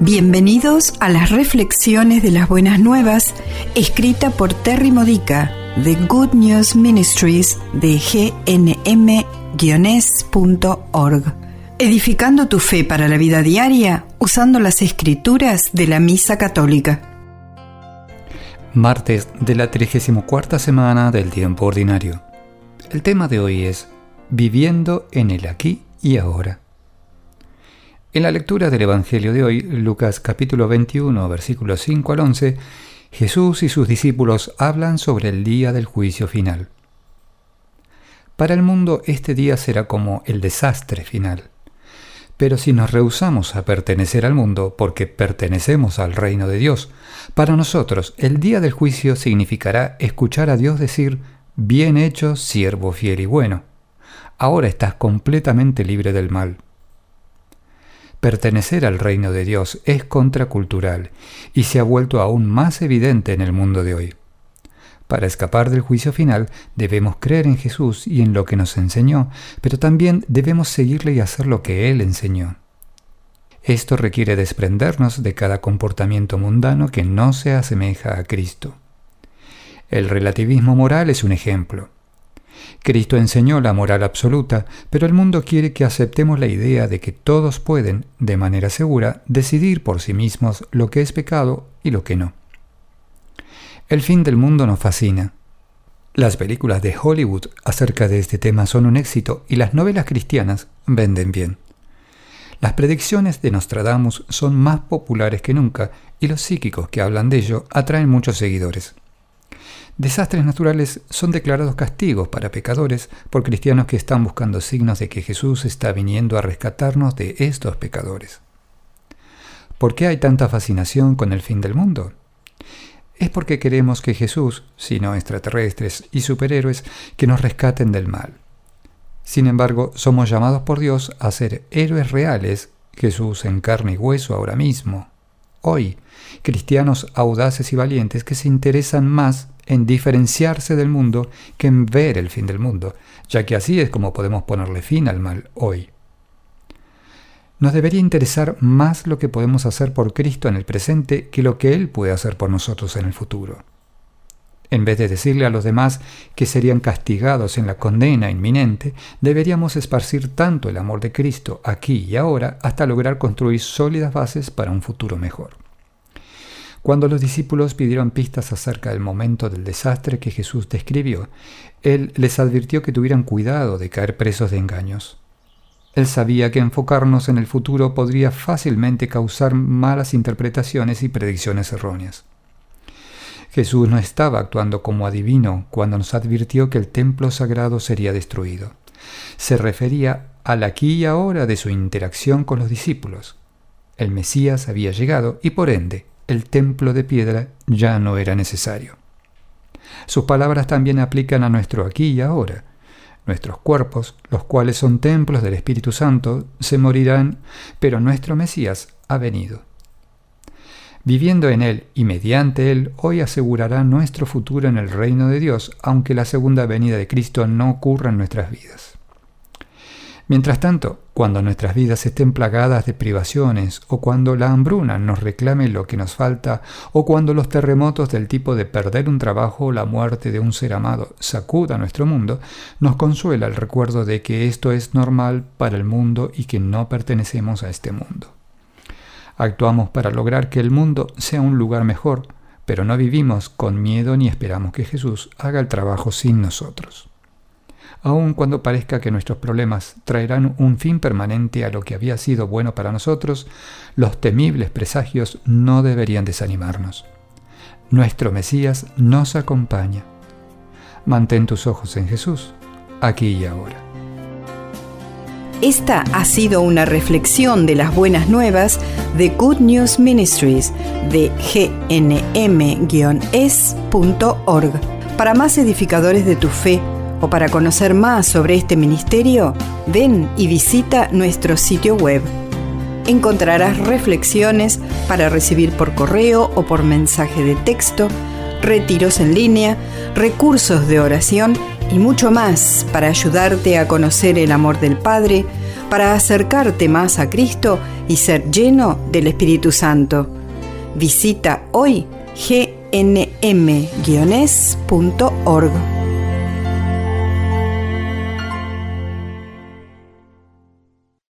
Bienvenidos a las reflexiones de las buenas nuevas, escrita por Terry Modica de Good News Ministries de gnm-org. Edificando tu fe para la vida diaria usando las escrituras de la Misa Católica. Martes de la 34 semana del tiempo ordinario. El tema de hoy es Viviendo en el aquí y ahora. En la lectura del Evangelio de hoy, Lucas capítulo 21, versículos 5 al 11, Jesús y sus discípulos hablan sobre el día del juicio final. Para el mundo este día será como el desastre final. Pero si nos rehusamos a pertenecer al mundo porque pertenecemos al reino de Dios, para nosotros el día del juicio significará escuchar a Dios decir, bien hecho, siervo fiel y bueno. Ahora estás completamente libre del mal. Pertenecer al reino de Dios es contracultural y se ha vuelto aún más evidente en el mundo de hoy. Para escapar del juicio final debemos creer en Jesús y en lo que nos enseñó, pero también debemos seguirle y hacer lo que Él enseñó. Esto requiere desprendernos de cada comportamiento mundano que no se asemeja a Cristo. El relativismo moral es un ejemplo. Cristo enseñó la moral absoluta, pero el mundo quiere que aceptemos la idea de que todos pueden, de manera segura, decidir por sí mismos lo que es pecado y lo que no. El fin del mundo nos fascina. Las películas de Hollywood acerca de este tema son un éxito y las novelas cristianas venden bien. Las predicciones de Nostradamus son más populares que nunca y los psíquicos que hablan de ello atraen muchos seguidores. Desastres naturales son declarados castigos para pecadores por cristianos que están buscando signos de que Jesús está viniendo a rescatarnos de estos pecadores. ¿Por qué hay tanta fascinación con el fin del mundo? Es porque queremos que Jesús, sino extraterrestres y superhéroes, que nos rescaten del mal. Sin embargo, somos llamados por Dios a ser héroes reales, Jesús en carne y hueso ahora mismo, hoy, cristianos audaces y valientes que se interesan más en diferenciarse del mundo que en ver el fin del mundo, ya que así es como podemos ponerle fin al mal hoy. Nos debería interesar más lo que podemos hacer por Cristo en el presente que lo que Él puede hacer por nosotros en el futuro. En vez de decirle a los demás que serían castigados en la condena inminente, deberíamos esparcir tanto el amor de Cristo aquí y ahora hasta lograr construir sólidas bases para un futuro mejor. Cuando los discípulos pidieron pistas acerca del momento del desastre que Jesús describió, Él les advirtió que tuvieran cuidado de caer presos de engaños. Él sabía que enfocarnos en el futuro podría fácilmente causar malas interpretaciones y predicciones erróneas. Jesús no estaba actuando como adivino cuando nos advirtió que el templo sagrado sería destruido. Se refería al aquí y ahora de su interacción con los discípulos. El Mesías había llegado y por ende el templo de piedra ya no era necesario. Sus palabras también aplican a nuestro aquí y ahora. Nuestros cuerpos, los cuales son templos del Espíritu Santo, se morirán, pero nuestro Mesías ha venido. Viviendo en Él y mediante Él, hoy asegurará nuestro futuro en el reino de Dios, aunque la segunda venida de Cristo no ocurra en nuestras vidas. Mientras tanto, cuando nuestras vidas estén plagadas de privaciones, o cuando la hambruna nos reclame lo que nos falta, o cuando los terremotos del tipo de perder un trabajo o la muerte de un ser amado sacuda nuestro mundo, nos consuela el recuerdo de que esto es normal para el mundo y que no pertenecemos a este mundo. Actuamos para lograr que el mundo sea un lugar mejor, pero no vivimos con miedo ni esperamos que Jesús haga el trabajo sin nosotros aun cuando parezca que nuestros problemas traerán un fin permanente a lo que había sido bueno para nosotros, los temibles presagios no deberían desanimarnos. Nuestro Mesías nos acompaña. Mantén tus ojos en Jesús, aquí y ahora. Esta ha sido una reflexión de las buenas nuevas de Good News Ministries de gnm-es.org. Para más edificadores de tu fe, o para conocer más sobre este ministerio, ven y visita nuestro sitio web. Encontrarás reflexiones para recibir por correo o por mensaje de texto, retiros en línea, recursos de oración y mucho más para ayudarte a conocer el amor del Padre, para acercarte más a Cristo y ser lleno del Espíritu Santo. Visita hoy gnm-es.org.